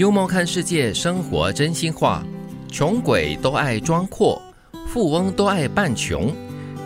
幽默看世界，生活真心话。穷鬼都爱装阔，富翁都爱扮穷。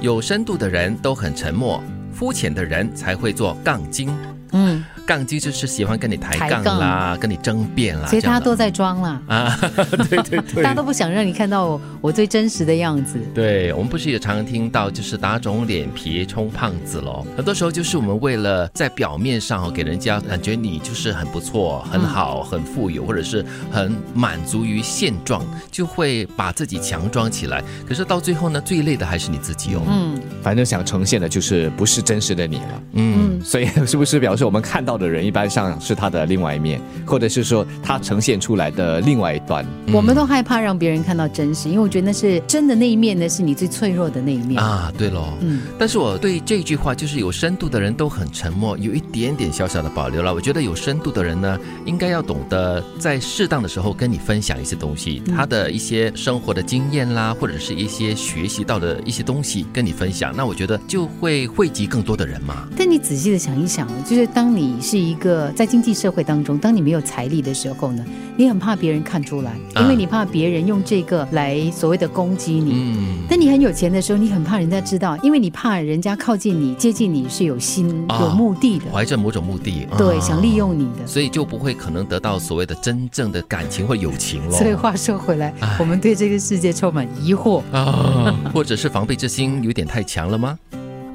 有深度的人都很沉默，肤浅的人才会做杠精。嗯，杠精就是喜欢跟你抬杠啦，跟你争辩啦。其实大家都在装啦，啊，对对对，大家都不想让你看到我我最真实的样子。对我们不是也常常听到，就是打肿脸皮充胖子喽。很多时候就是我们为了在表面上哦，给人家感觉你就是很不错、很好、很富有，或者是很满足于现状，就会把自己强装起来。可是到最后呢，最累的还是你自己哦。嗯，反正想呈现的就是不是真实的你了。嗯，所以是不是表示我们看到的人一般上是他的另外一面，或者是说他呈现出来的另外一端？我们都害怕让别人看到真实，因为我觉得那是真的那一面呢，是你最脆弱的那一面。啊，对喽。嗯，但是我对这句话就是有深度的人都很沉默，有一点点小小的保留了。我觉得有深度的人呢，应该要懂得在适当的时候跟你分享一些东西，他的一些生活的经验啦，或者是一些学习到的一些东西跟你分享。那我觉得就会惠及更多的人嘛。但你仔细的想一想，就是当你是一个在经济社会当中，当你没有财力的时候呢，你很怕别人看出来，啊因为你怕别人用这个来所谓的攻击你。嗯，但你很有钱的时候，你很怕人家知道，因为你怕人家靠近你、接近你是有心、啊有目的的，怀着某种目的，对，啊想利，用你的。所以就不会可能得到所谓的真正的感情或友情了。所以话说回来，我们对这个世界充满疑惑。啊，或者是防备之心有点太强了吗？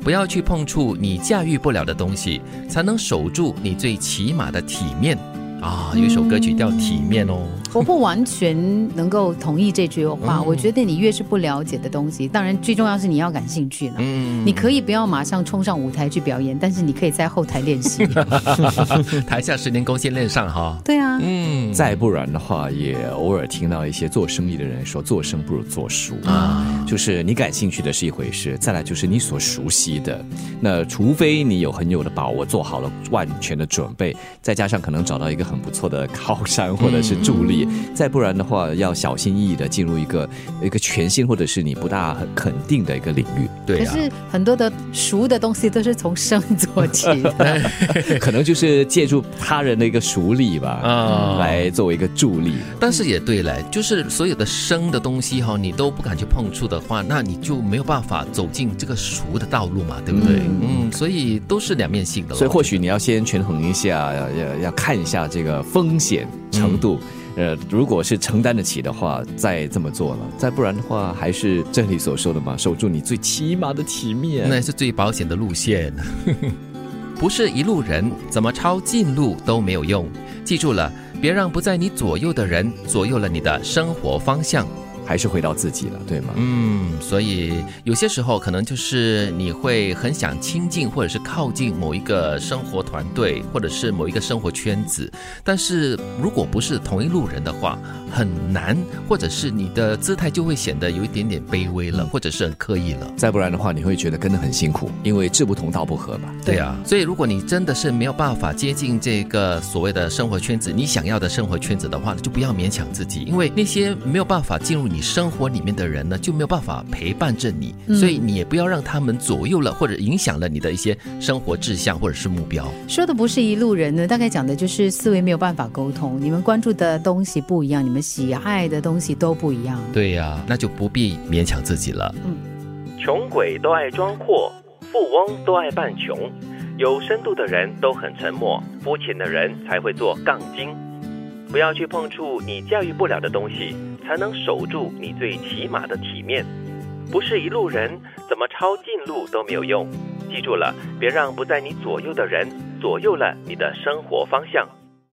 不要去碰触你驾驭不了的东西，才能守住你最起码的体面啊！有一首歌曲叫《体面》哦。我不完全能够同意这句话。嗯我觉得你越是不了解的东西，当然最重要是你要感兴趣了。嗯你可以不要马上冲上舞台去表演，但是你可以在后台练习。台下十年功，先练上哈。对啊，嗯，再不然的话，也偶尔听到一些做生意的人说，做生不如做熟啊就是你感兴趣的是一回事，再来就是你所熟悉的。那除非你有很有的把握，做好了万全的准备，再加上可能找到一个很不错的靠山或者是助力，再不然的话，要小心翼翼的进入一个一个全新或者是你不大很肯定的一个领域，对啊。可是很多的熟的东西都是从生做起的。可能就是借助他人的一个熟力吧，啊来作为一个助力。但是也对嘞，就是所有的生的东西哈，你都不敢去碰触的话，那你就没有办法走进这个熟的道路嘛，对不对？嗯，所以都是两面性的。所以或许你要先权衡一下，要要要看一下这个风险程度。呃，如果是承担得起的话，再这么做了；再不然的话，还是这里所说的嘛，守住你最起码的体面。那是最保险的路线。不是一路人，怎么抄近路都没有用。记住了，别让不在你左右的人左右了你的生活方向。还是回到自己了，对吗？嗯，所以有些时候可能就是你会很想亲近或者是靠近某一个生活团队，或者是某一个生活圈子，但是如果不是同一路人的话，很难，或者是你的姿态就会显得有一点点卑微了，或者是很刻意了。再不然的话，你会觉得跟得很辛苦，因为志不同道不合嘛。对啊，所以如果你真的是没有办法接近这个所谓的生活圈子，你想要的生活圈子的话，就不要勉强自己，因为那些没有办法进入你生活里面的人呢，就没有办法陪伴着你，所以你也不要让他们左右了或者影响了你的一些生活志向或者是目标。说的不是一路人呢，大概讲的就是思维没有办法沟通，你们关注的东西不一样，你们喜爱的东西都不一样。对呀、那就不必勉强自己了。嗯，穷鬼都爱装阔，富翁都爱扮穷，有深度的人都很沉默，肤浅的人才会做杠精。不要去碰触你驾驭不了的东西，才能守住你最起码的体面。不是一路人，怎么抄近路都没有用。记住了，别让不在你左右的人左右了你的生活方向。